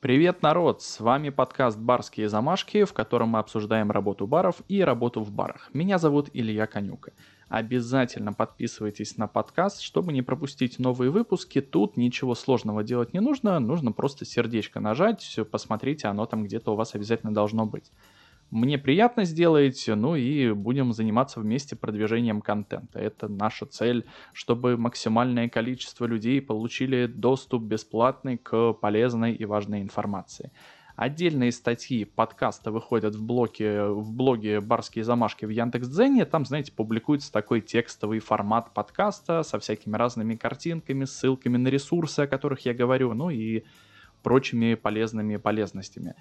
Привет, народ! С вами подкаст «Барские замашки», в котором мы обсуждаем работу баров и работу в барах. Меня зовут Илья Конюка. Обязательно подписывайтесь на подкаст, чтобы не пропустить новые выпуски. Тут ничего сложного делать не нужно, нужно просто сердечко нажать, посмотрите, оно там где-то у вас обязательно должно быть. Мне приятно сделать, ну и будем заниматься вместе продвижением контента. Это наша цель, чтобы максимальное количество людей получили доступ бесплатный к полезной и важной информации. Отдельные статьи подкаста выходят в блоге, в блоге «Барские замашки» в Яндекс.Дзене. Там, знаете, публикуется такой текстовый формат подкаста со всякими разными картинками, ссылками на ресурсы, о которых я говорю, ну и прочими полезными полезностями.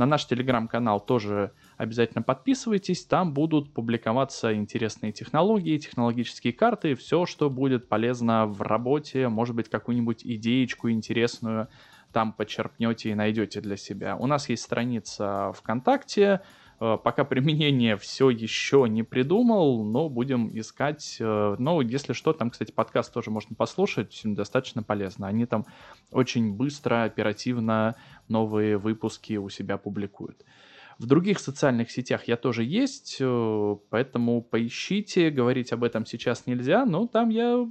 На наш телеграм-канал тоже обязательно подписывайтесь, там будут публиковаться интересные технологии, технологические карты, все, что будет полезно в работе, может быть, какую-нибудь идеечку интересную там почерпнете и найдете для себя. У нас есть страница ВКонтакте, э, пока применение все еще не придумал, но будем искать. Но если что, там, кстати, подкаст тоже можно послушать, достаточно полезно. Они там очень быстро, оперативно новые выпуски у себя публикуют. В других социальных сетях я тоже есть, э, поэтому поищите, говорить об этом сейчас нельзя, но там я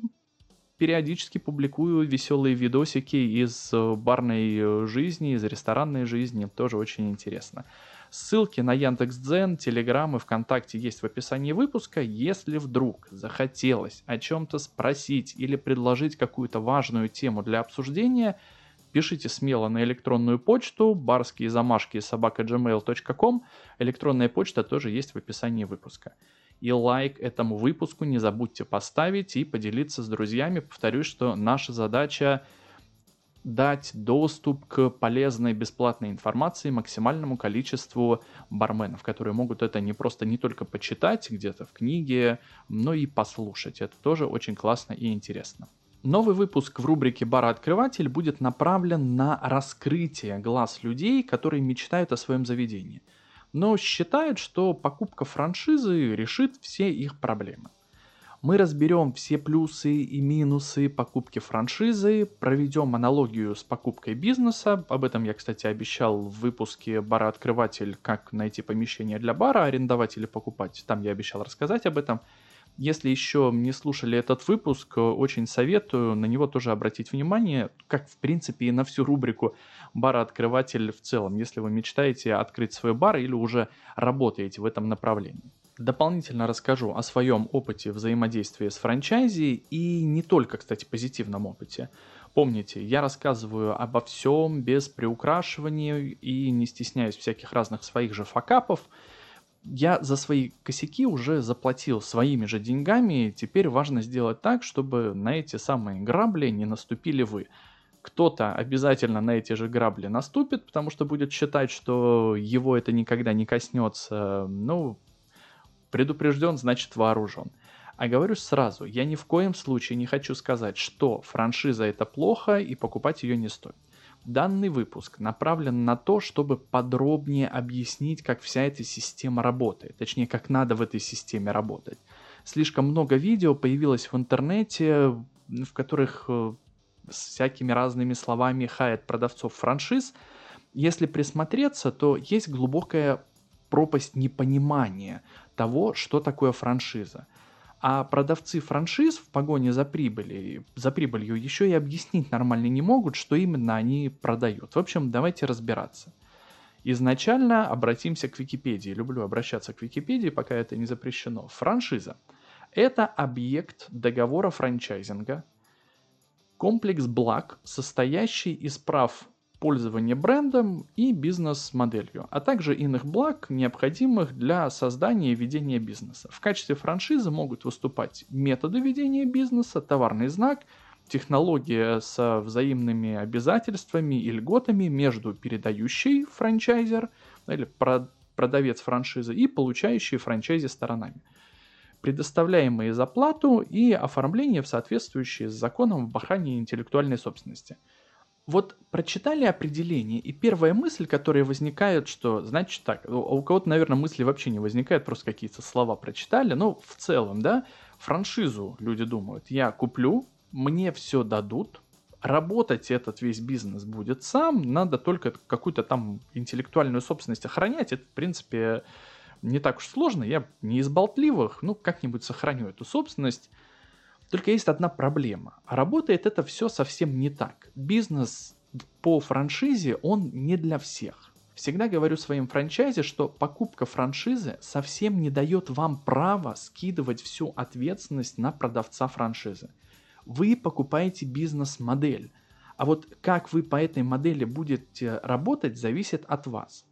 периодически публикую веселые видосики из э, барной э, жизни, из ресторанной жизни, тоже очень интересно. Ссылки на Яндекс.Дзен, Телеграм и ВКонтакте есть в описании выпуска. Если вдруг захотелось о чем-то спросить или предложить какую-то важную тему для обсуждения – Пишите смело на электронную почту барские замашки собака gmail.com. Электронная почта тоже есть в описании выпуска. И лайк этому выпуску не забудьте поставить и поделиться с друзьями. Повторюсь, что наша задача дать доступ к полезной бесплатной информации максимальному количеству барменов, которые могут это не просто не только почитать где-то в книге, но и послушать. Это тоже очень классно и интересно. Новый выпуск в рубрике «Бара-открыватель» будет направлен на раскрытие глаз людей, которые мечтают о своем заведении, но считают, что покупка франшизы решит все их проблемы. Мы разберем все плюсы и минусы покупки франшизы, проведем аналогию с покупкой бизнеса. Об этом я, кстати, обещал в выпуске «Бара-открыватель. Как найти помещение для бара, арендовать или покупать». Там я обещал рассказать об этом. Если еще не слушали этот выпуск, очень советую на него тоже обратить внимание, как в принципе и на всю рубрику «Барооткрыватель» в целом, если вы мечтаете открыть свой бар или уже работаете в этом направлении. Дополнительно расскажу о своем опыте взаимодействия с франчайзи и не только, кстати, позитивном опыте. Помните, я рассказываю обо всем без приукрашивания и не стесняюсь всяких разных своих же факапов – я за свои косяки уже заплатил своими же деньгами, теперь важно сделать так, чтобы на эти самые грабли не наступили вы. Кто-то обязательно на эти же грабли наступит, потому что будет считать, что его это никогда не коснется. Ну, предупрежден, значит вооружен. А говорю сразу, я ни в коем случае не хочу сказать, что франшиза это плохо и покупать ее не стоит. Данный выпуск направлен на то, чтобы подробнее объяснить, как вся эта система работает, точнее, как надо в этой системе работать. Слишком много видео появилось в интернете, в которых э, с всякими разными словами хаят продавцов франшиз. Если присмотреться, то есть глубокая пропасть непонимания того, что такое франшиза. А продавцы франшиз в погоне за, прибыли, за прибылью еще и объяснить нормально не могут, что именно они продают. В общем, давайте разбираться. Изначально обратимся к Википедии. Люблю обращаться к Википедии, пока это не запрещено. Франшиза – это объект договора франчайзинга, комплекс благ, состоящий из прав пользование брендом и бизнес-моделью, а также иных благ, необходимых для создания и ведения бизнеса. В качестве франшизы могут выступать методы ведения бизнеса, товарный знак, технология со взаимными обязательствами и льготами между передающей франчайзер или продавец франшизы и получающей франчайзи сторонами предоставляемые за плату и оформление в соответствующие с законом в бахане интеллектуальной собственности – вот прочитали определение, и первая мысль, которая возникает, что, значит так, у кого-то, наверное, мысли вообще не возникают, просто какие-то слова прочитали, но в целом, да, франшизу люди думают, я куплю, мне все дадут, работать этот весь бизнес будет сам, надо только какую-то там интеллектуальную собственность охранять. Это, в принципе, не так уж сложно. Я не из болтливых, ну, как-нибудь сохраню эту собственность. Только есть одна проблема. Работает это все совсем не так. Бизнес по франшизе, он не для всех. Всегда говорю своим франчайзе, что покупка франшизы совсем не дает вам права скидывать всю ответственность на продавца франшизы. Вы покупаете бизнес-модель, а вот как вы по этой модели будете работать, зависит от вас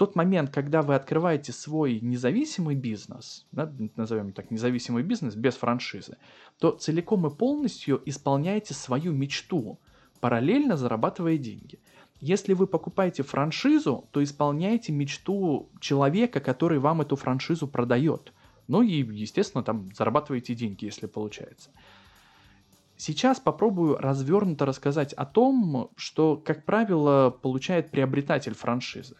тот момент, когда вы открываете свой независимый бизнес, да, назовем так, независимый бизнес без франшизы, то целиком и полностью исполняете свою мечту, параллельно зарабатывая деньги. Если вы покупаете франшизу, то исполняете мечту человека, который вам эту франшизу продает. Ну и, естественно, там зарабатываете деньги, если получается. Сейчас попробую развернуто рассказать о том, что, как правило, получает приобретатель франшизы.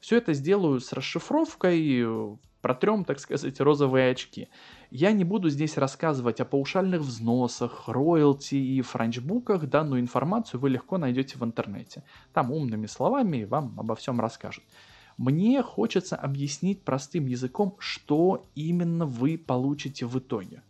Все это сделаю с расшифровкой, протрем, так сказать, розовые очки. Я не буду здесь рассказывать о паушальных взносах, роялти и франчбуках. Данную информацию вы легко найдете в интернете. Там умными словами вам обо всем расскажут. Мне хочется объяснить простым языком, что именно вы получите в итоге.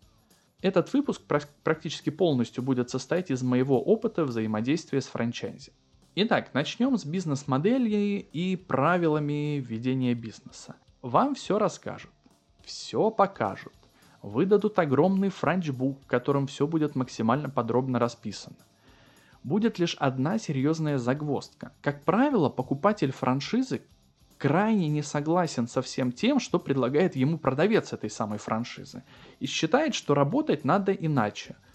Этот выпуск практически полностью будет состоять из моего опыта взаимодействия с франчайзи. Итак, начнем с бизнес-модели и правилами ведения бизнеса. Вам все расскажут, все покажут, выдадут огромный франчбук, в котором все будет максимально подробно расписано. Будет лишь одна серьезная загвоздка. Как правило, покупатель франшизы крайне не согласен со всем тем, что предлагает ему продавец этой самой франшизы, и считает, что работать надо иначе –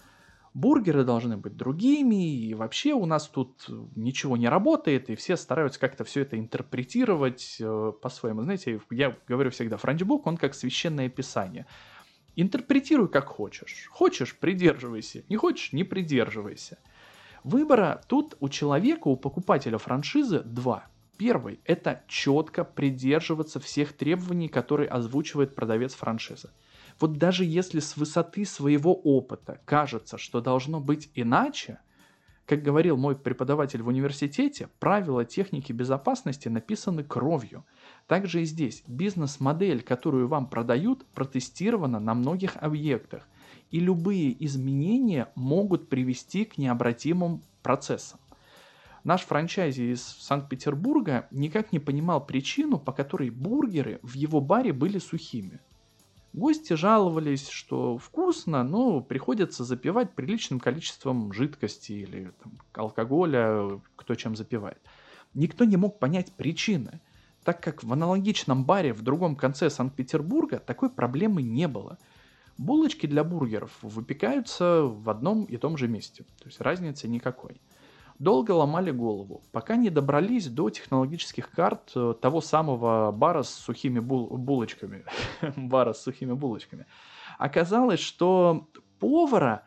бургеры должны быть другими, и вообще у нас тут ничего не работает, и все стараются как-то все это интерпретировать э, по-своему. Знаете, я говорю всегда, франчбук, он как священное писание. Интерпретируй как хочешь. Хочешь – придерживайся, не хочешь – не придерживайся. Выбора тут у человека, у покупателя франшизы два. Первый – это четко придерживаться всех требований, которые озвучивает продавец франшизы. Вот даже если с высоты своего опыта кажется, что должно быть иначе, как говорил мой преподаватель в университете, правила техники безопасности написаны кровью. Также и здесь бизнес-модель, которую вам продают, протестирована на многих объектах, и любые изменения могут привести к необратимым процессам. Наш франчайзи из Санкт-Петербурга никак не понимал причину, по которой бургеры в его баре были сухими. Гости жаловались, что вкусно, но приходится запивать приличным количеством жидкости или там, алкоголя, кто чем запивает. Никто не мог понять причины, так как в аналогичном баре в другом конце Санкт-Петербурга такой проблемы не было. Булочки для бургеров выпекаются в одном и том же месте, то есть разницы никакой долго ломали голову, пока не добрались до технологических карт э, того самого бара с сухими бул- булочками. бара с сухими булочками. Оказалось, что повара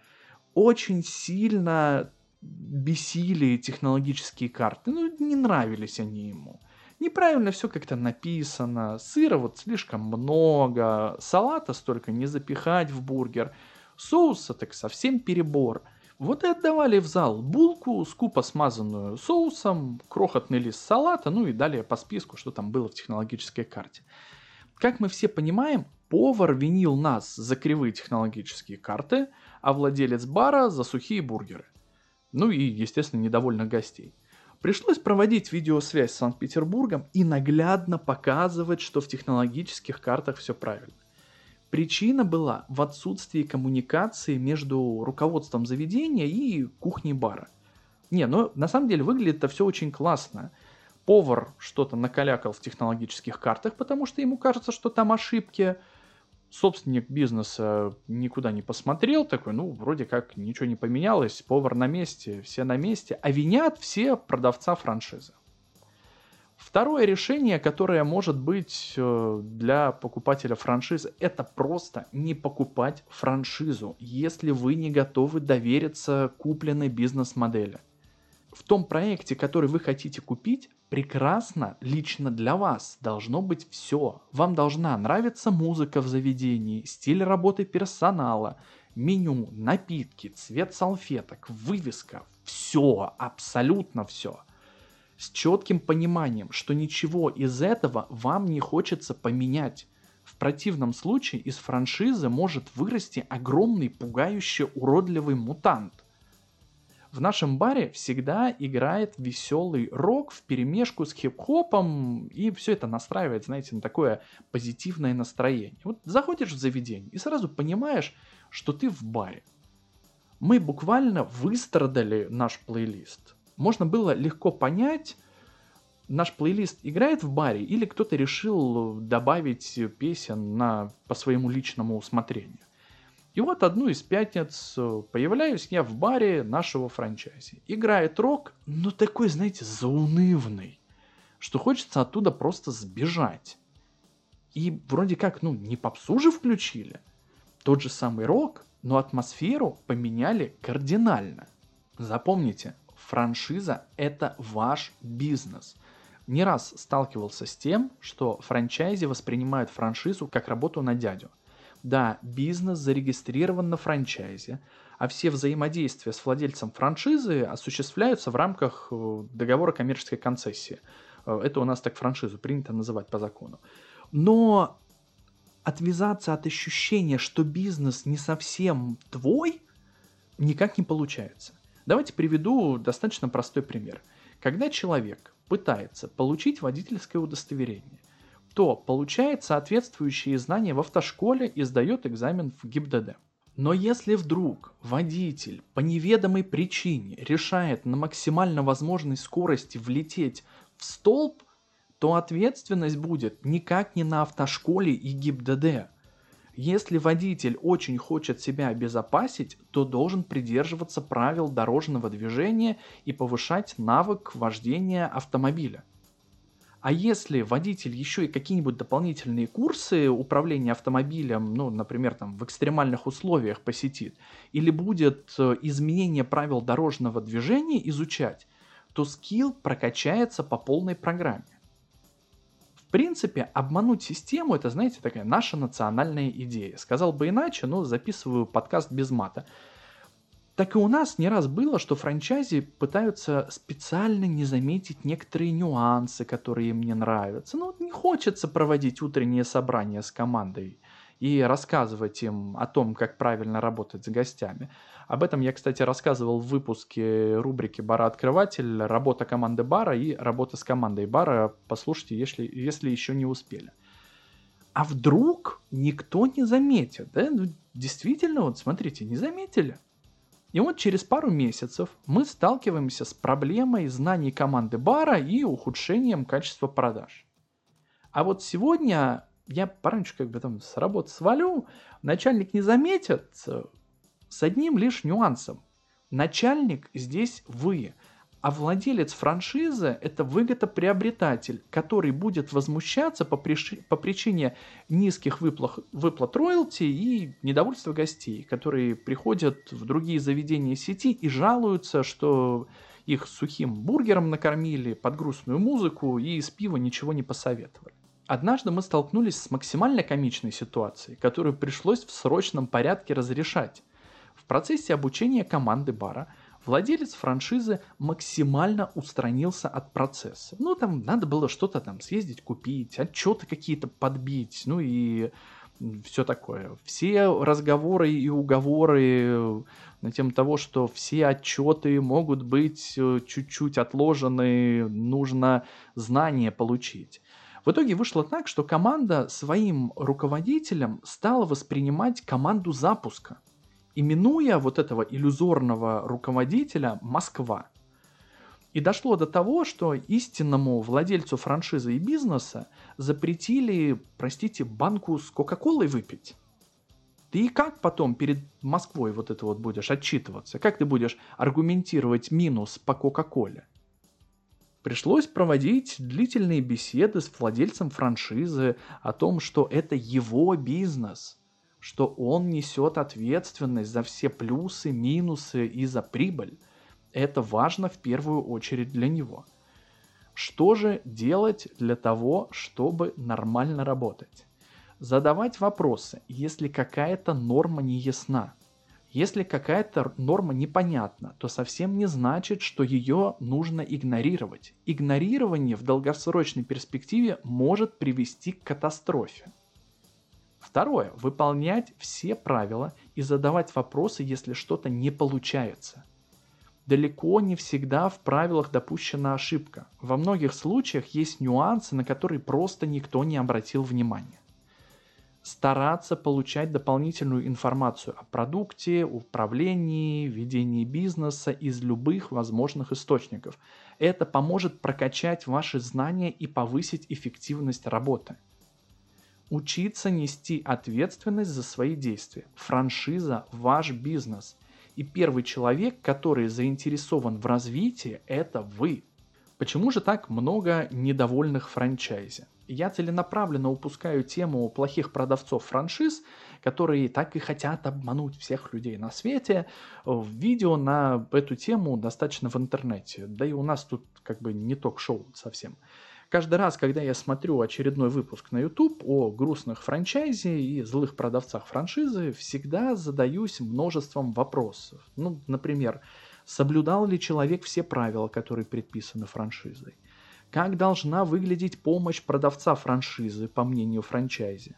очень сильно бесили технологические карты. Ну, не нравились они ему. Неправильно все как-то написано, сыра вот слишком много, салата столько не запихать в бургер, соуса так совсем перебор – вот и отдавали в зал булку, скупо смазанную соусом, крохотный лист салата, ну и далее по списку, что там было в технологической карте. Как мы все понимаем, повар винил нас за кривые технологические карты, а владелец бара за сухие бургеры. Ну и, естественно, недовольных гостей. Пришлось проводить видеосвязь с Санкт-Петербургом и наглядно показывать, что в технологических картах все правильно. Причина была в отсутствии коммуникации между руководством заведения и кухней бара. Не, ну на самом деле выглядит это все очень классно. Повар что-то накалякал в технологических картах, потому что ему кажется, что там ошибки. Собственник бизнеса никуда не посмотрел, такой, ну, вроде как ничего не поменялось, повар на месте, все на месте, а винят все продавца франшизы. Второе решение, которое может быть э, для покупателя франшизы, это просто не покупать франшизу, если вы не готовы довериться купленной бизнес-модели. В том проекте, который вы хотите купить, прекрасно лично для вас должно быть все. Вам должна нравиться музыка в заведении, стиль работы персонала, меню, напитки, цвет салфеток, вывеска. все, абсолютно все. С четким пониманием, что ничего из этого вам не хочется поменять. В противном случае из франшизы может вырасти огромный, пугающий, уродливый мутант. В нашем баре всегда играет веселый рок в перемешку с хип-хопом, и все это настраивает, знаете, на такое позитивное настроение. Вот заходишь в заведение и сразу понимаешь, что ты в баре. Мы буквально выстрадали наш плейлист. Можно было легко понять, наш плейлист играет в баре или кто-то решил добавить песен на, по своему личному усмотрению. И вот одну из пятниц появляюсь я в баре нашего франчайзи. Играет рок, но такой, знаете, заунывный, что хочется оттуда просто сбежать. И вроде как, ну, не попсу же включили. Тот же самый рок, но атмосферу поменяли кардинально. Запомните, франшиза – это ваш бизнес. Не раз сталкивался с тем, что франчайзи воспринимают франшизу как работу на дядю. Да, бизнес зарегистрирован на франчайзе, а все взаимодействия с владельцем франшизы осуществляются в рамках э, договора коммерческой концессии. Э, это у нас так франшизу принято называть по закону. Но отвязаться от ощущения, что бизнес не совсем твой, никак не получается. Давайте приведу достаточно простой пример. Когда человек пытается получить водительское удостоверение, то получает соответствующие знания в автошколе и сдает экзамен в ГИБДД. Но если вдруг водитель по неведомой причине решает на максимально возможной скорости влететь в столб, то ответственность будет никак не на автошколе и ГИБДД. Если водитель очень хочет себя обезопасить, то должен придерживаться правил дорожного движения и повышать навык вождения автомобиля. А если водитель еще и какие-нибудь дополнительные курсы управления автомобилем, ну, например, там в экстремальных условиях посетит, или будет э, изменение правил дорожного движения изучать, то скилл прокачается по полной программе. В принципе, обмануть систему это, знаете, такая наша национальная идея. Сказал бы иначе, но записываю подкаст без мата. Так и у нас не раз было, что франчайзи пытаются специально не заметить некоторые нюансы, которые им не нравятся. Ну, не хочется проводить утренние собрания с командой и рассказывать им о том, как правильно работать с гостями. Об этом я, кстати, рассказывал в выпуске рубрики «Бара-открыватель», «Работа команды бара» и «Работа с командой бара». Послушайте, если, если еще не успели. А вдруг никто не заметит, да? Ну, действительно, вот смотрите, не заметили. И вот через пару месяцев мы сталкиваемся с проблемой знаний команды бара и ухудшением качества продаж. А вот сегодня я пораньше как бы там с работы свалю, начальник не заметит, с одним лишь нюансом. Начальник здесь вы, а владелец франшизы – это выгодоприобретатель, который будет возмущаться по, приш... по причине низких выплат, выплат роялти и недовольства гостей, которые приходят в другие заведения сети и жалуются, что их сухим бургером накормили под грустную музыку и из пива ничего не посоветовали. Однажды мы столкнулись с максимально комичной ситуацией, которую пришлось в срочном порядке разрешать. В процессе обучения команды бара владелец франшизы максимально устранился от процесса. Ну, там надо было что-то там съездить купить, отчеты какие-то подбить, ну и все такое. Все разговоры и уговоры на тему того, что все отчеты могут быть э, чуть-чуть отложены, нужно знания получить. В итоге вышло так, что команда своим руководителем стала воспринимать команду запуска – именуя вот этого иллюзорного руководителя Москва. И дошло до того, что истинному владельцу франшизы и бизнеса запретили, простите, банку с Кока-Колой выпить. Ты как потом перед Москвой вот это вот будешь отчитываться? Как ты будешь аргументировать минус по Кока-Коле? Пришлось проводить длительные беседы с владельцем франшизы о том, что это его бизнес – что он несет ответственность за все плюсы, минусы и за прибыль. Это важно в первую очередь для него. Что же делать для того, чтобы нормально работать? Задавать вопросы, если какая-то норма не ясна. Если какая-то норма непонятна, то совсем не значит, что ее нужно игнорировать. Игнорирование в долгосрочной перспективе может привести к катастрофе. Второе. Выполнять все правила и задавать вопросы, если что-то не получается. Далеко не всегда в правилах допущена ошибка. Во многих случаях есть нюансы, на которые просто никто не обратил внимания. Стараться получать дополнительную информацию о продукте, управлении, ведении бизнеса из любых возможных источников. Это поможет прокачать ваши знания и повысить эффективность работы. Учиться нести ответственность за свои действия. Франшиза – ваш бизнес. И первый человек, который заинтересован в развитии, это вы. Почему же так много недовольных франчайзи? Я целенаправленно упускаю тему плохих продавцов франшиз, которые так и хотят обмануть всех людей на свете. Видео на эту тему достаточно в интернете. Да и у нас тут как бы не ток-шоу совсем. Каждый раз, когда я смотрю очередной выпуск на YouTube о грустных франчайзе и злых продавцах франшизы, всегда задаюсь множеством вопросов. Ну, например, соблюдал ли человек все правила, которые предписаны франшизой? Как должна выглядеть помощь продавца франшизы, по мнению франчайзи?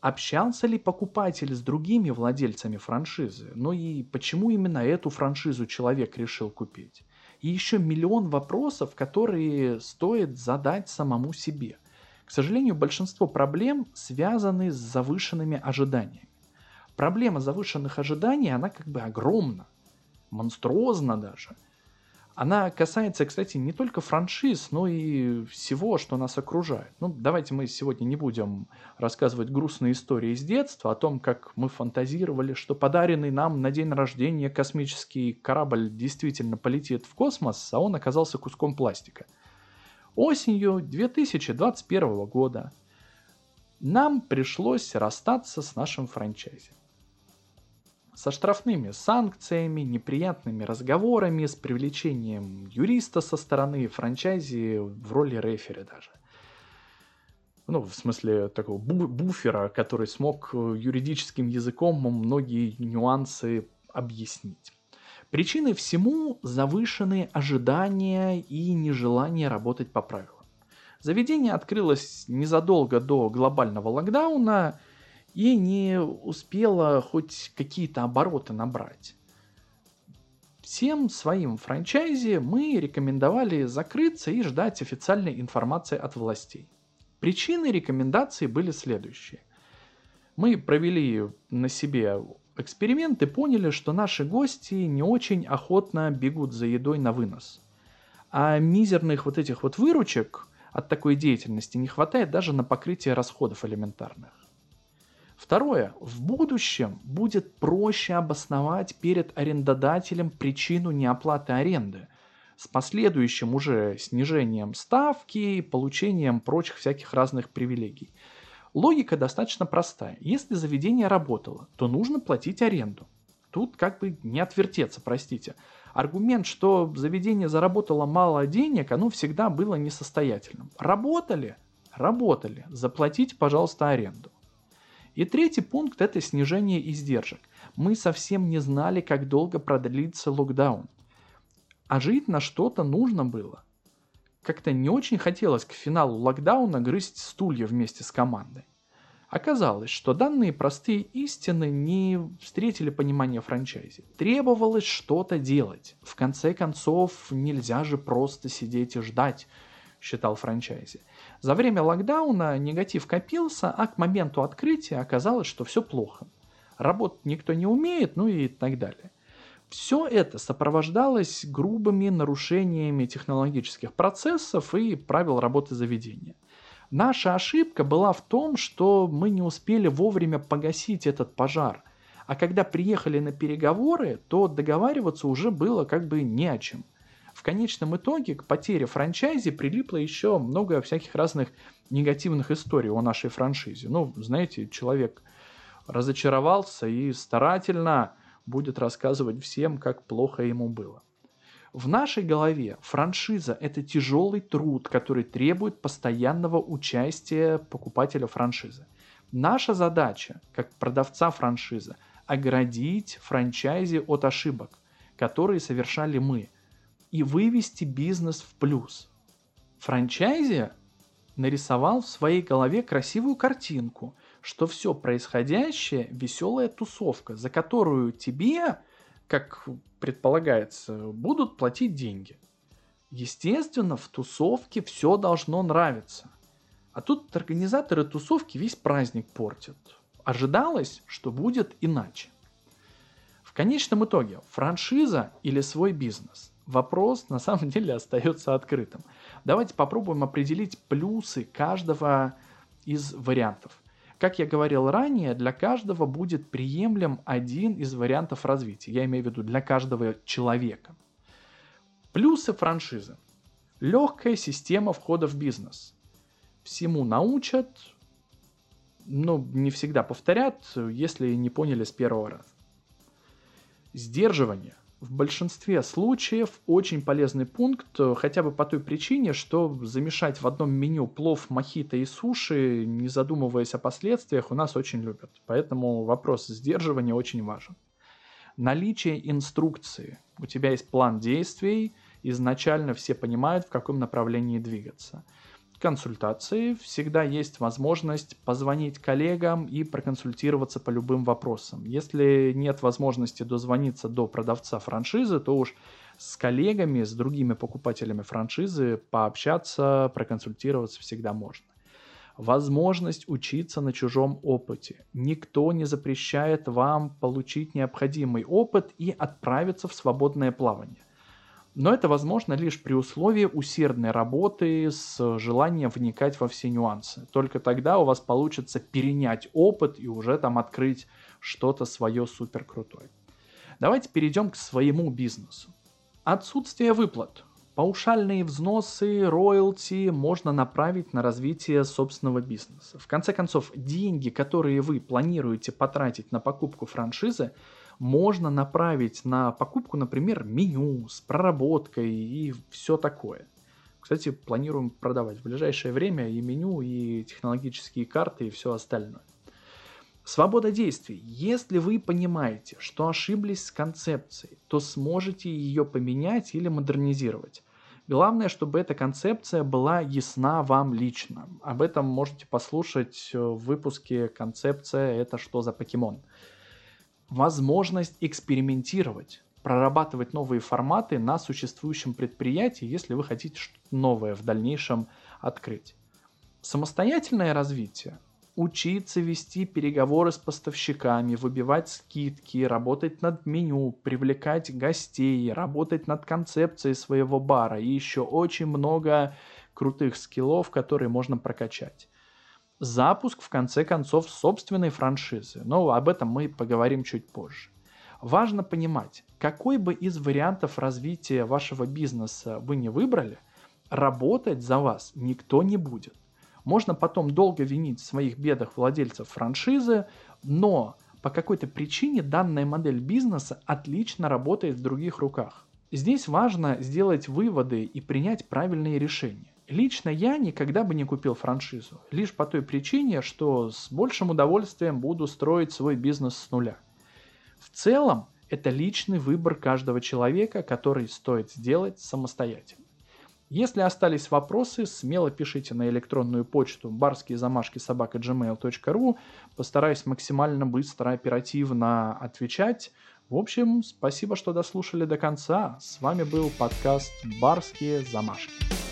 Общался ли покупатель с другими владельцами франшизы? Ну и почему именно эту франшизу человек решил купить? и еще миллион вопросов, которые стоит задать самому себе. К сожалению, большинство проблем связаны с завышенными ожиданиями. Проблема завышенных ожиданий, она как бы огромна, монструозна даже – она касается, кстати, не только франшиз, но и всего, что нас окружает. Ну, давайте мы сегодня не будем рассказывать грустные истории из детства о том, как мы фантазировали, что подаренный нам на день рождения космический корабль действительно полетит в космос, а он оказался куском пластика. Осенью 2021 года нам пришлось расстаться с нашим франчайзи со штрафными санкциями, неприятными разговорами, с привлечением юриста со стороны франчайзи в роли рефери даже. Ну, в смысле такого буфера, который смог юридическим языком многие нюансы объяснить. Причиной всему завышенные ожидания и нежелание работать по правилам. Заведение открылось незадолго до глобального локдауна, и не успела хоть какие-то обороты набрать. Всем своим франчайзи мы рекомендовали закрыться и ждать официальной информации от властей. Причины рекомендации были следующие. Мы провели на себе эксперимент и поняли, что наши гости не очень охотно бегут за едой на вынос. А мизерных вот этих вот выручек от такой деятельности не хватает даже на покрытие расходов элементарных. Второе. В будущем будет проще обосновать перед арендодателем причину неоплаты аренды с последующим уже снижением ставки и получением прочих всяких разных привилегий. Логика достаточно простая. Если заведение работало, то нужно платить аренду. Тут как бы не отвертеться, простите. Аргумент, что заведение заработало мало денег, оно всегда было несостоятельным. Работали? Работали. Заплатите, пожалуйста, аренду. И третий пункт – это снижение издержек. Мы совсем не знали, как долго продлится локдаун. А жить на что-то нужно было. Как-то не очень хотелось к финалу локдауна грызть стулья вместе с командой. Оказалось, что данные простые истины не встретили понимания франчайзи. Требовалось что-то делать. В конце концов, нельзя же просто сидеть и ждать, считал франчайзи. За время локдауна негатив копился, а к моменту открытия оказалось, что все плохо. Работать никто не умеет, ну и так далее. Все это сопровождалось грубыми нарушениями технологических процессов и правил работы заведения. Наша ошибка была в том, что мы не успели вовремя погасить этот пожар. А когда приехали на переговоры, то договариваться уже было как бы не о чем – конечном итоге к потере франчайзи прилипло еще много всяких разных негативных историй о нашей франшизе. Ну, знаете, человек разочаровался и старательно будет рассказывать всем, как плохо ему было. В нашей голове франшиза – это тяжелый труд, который требует постоянного участия покупателя франшизы. Наша задача, как продавца франшизы, оградить франчайзи от ошибок, которые совершали мы, и вывести бизнес в плюс. Франчайзи нарисовал в своей голове красивую картинку, что все происходящее – веселая тусовка, за которую тебе, как предполагается, будут платить деньги. Естественно, в тусовке все должно нравиться. А тут организаторы тусовки весь праздник портят. Ожидалось, что будет иначе. В конечном итоге, франшиза или свой бизнес – вопрос на самом деле остается открытым. Давайте попробуем определить плюсы каждого из вариантов. Как я говорил ранее, для каждого будет приемлем один из вариантов развития. Я имею в виду для каждого человека. Плюсы франшизы. Легкая система входа в бизнес. Всему научат, но не всегда повторят, если не поняли с первого раза. Сдерживание – в большинстве случаев очень полезный пункт, э, хотя бы по той причине, что замешать в одном меню плов, мохито и суши, не задумываясь о последствиях, у нас очень любят. Поэтому вопрос сдерживания очень важен. Наличие инструкции. У тебя есть план действий, изначально все понимают, в каком направлении двигаться – консультации всегда есть возможность позвонить коллегам и проконсультироваться по любым вопросам. Если нет возможности дозвониться до продавца франшизы, то уж с коллегами, с другими покупателями франшизы пообщаться, проконсультироваться всегда можно. Возможность учиться на чужом опыте. Никто не запрещает вам получить необходимый опыт и отправиться в свободное плавание. Но это возможно лишь при условии усердной работы с желанием вникать во все нюансы. Только тогда у вас получится перенять опыт и уже там открыть что-то свое супер крутое. Давайте перейдем к своему бизнесу. Отсутствие выплат. Паушальные взносы, роялти можно направить на развитие собственного бизнеса. В конце концов, деньги, которые вы планируете потратить на покупку франшизы, можно направить на покупку, например, меню с проработкой и все такое. Кстати, планируем продавать в ближайшее время и меню, и технологические карты, и все остальное. Свобода действий. Если вы понимаете, что ошиблись с концепцией, то сможете ее поменять или модернизировать. Главное, чтобы эта концепция была ясна вам лично. Об этом можете послушать в выпуске «Концепция – это что за покемон?». Возможность экспериментировать, прорабатывать новые форматы на существующем предприятии, если вы хотите что-то новое в дальнейшем открыть. Самостоятельное развитие учиться вести переговоры с поставщиками, выбивать скидки, работать над меню, привлекать гостей, работать над концепцией своего бара и еще очень много крутых скиллов, которые можно прокачать. Запуск, в конце концов, собственной франшизы, но об этом мы поговорим чуть позже. Важно понимать, какой бы из вариантов развития вашего бизнеса вы не выбрали, работать за вас никто не будет. Можно потом долго винить в своих бедах владельцев франшизы, но по какой-то причине данная модель бизнеса отлично работает в других руках. Здесь важно сделать выводы и принять правильные решения. Лично я никогда бы не купил франшизу, лишь по той причине, что с большим удовольствием буду строить свой бизнес с нуля. В целом, это личный выбор каждого человека, который стоит сделать самостоятельно. Если остались вопросы, смело пишите на электронную почту барские замашки собака gmail.ru. Постараюсь максимально быстро, оперативно отвечать. В общем, спасибо, что дослушали до конца. С вами был подкаст «Барские замашки».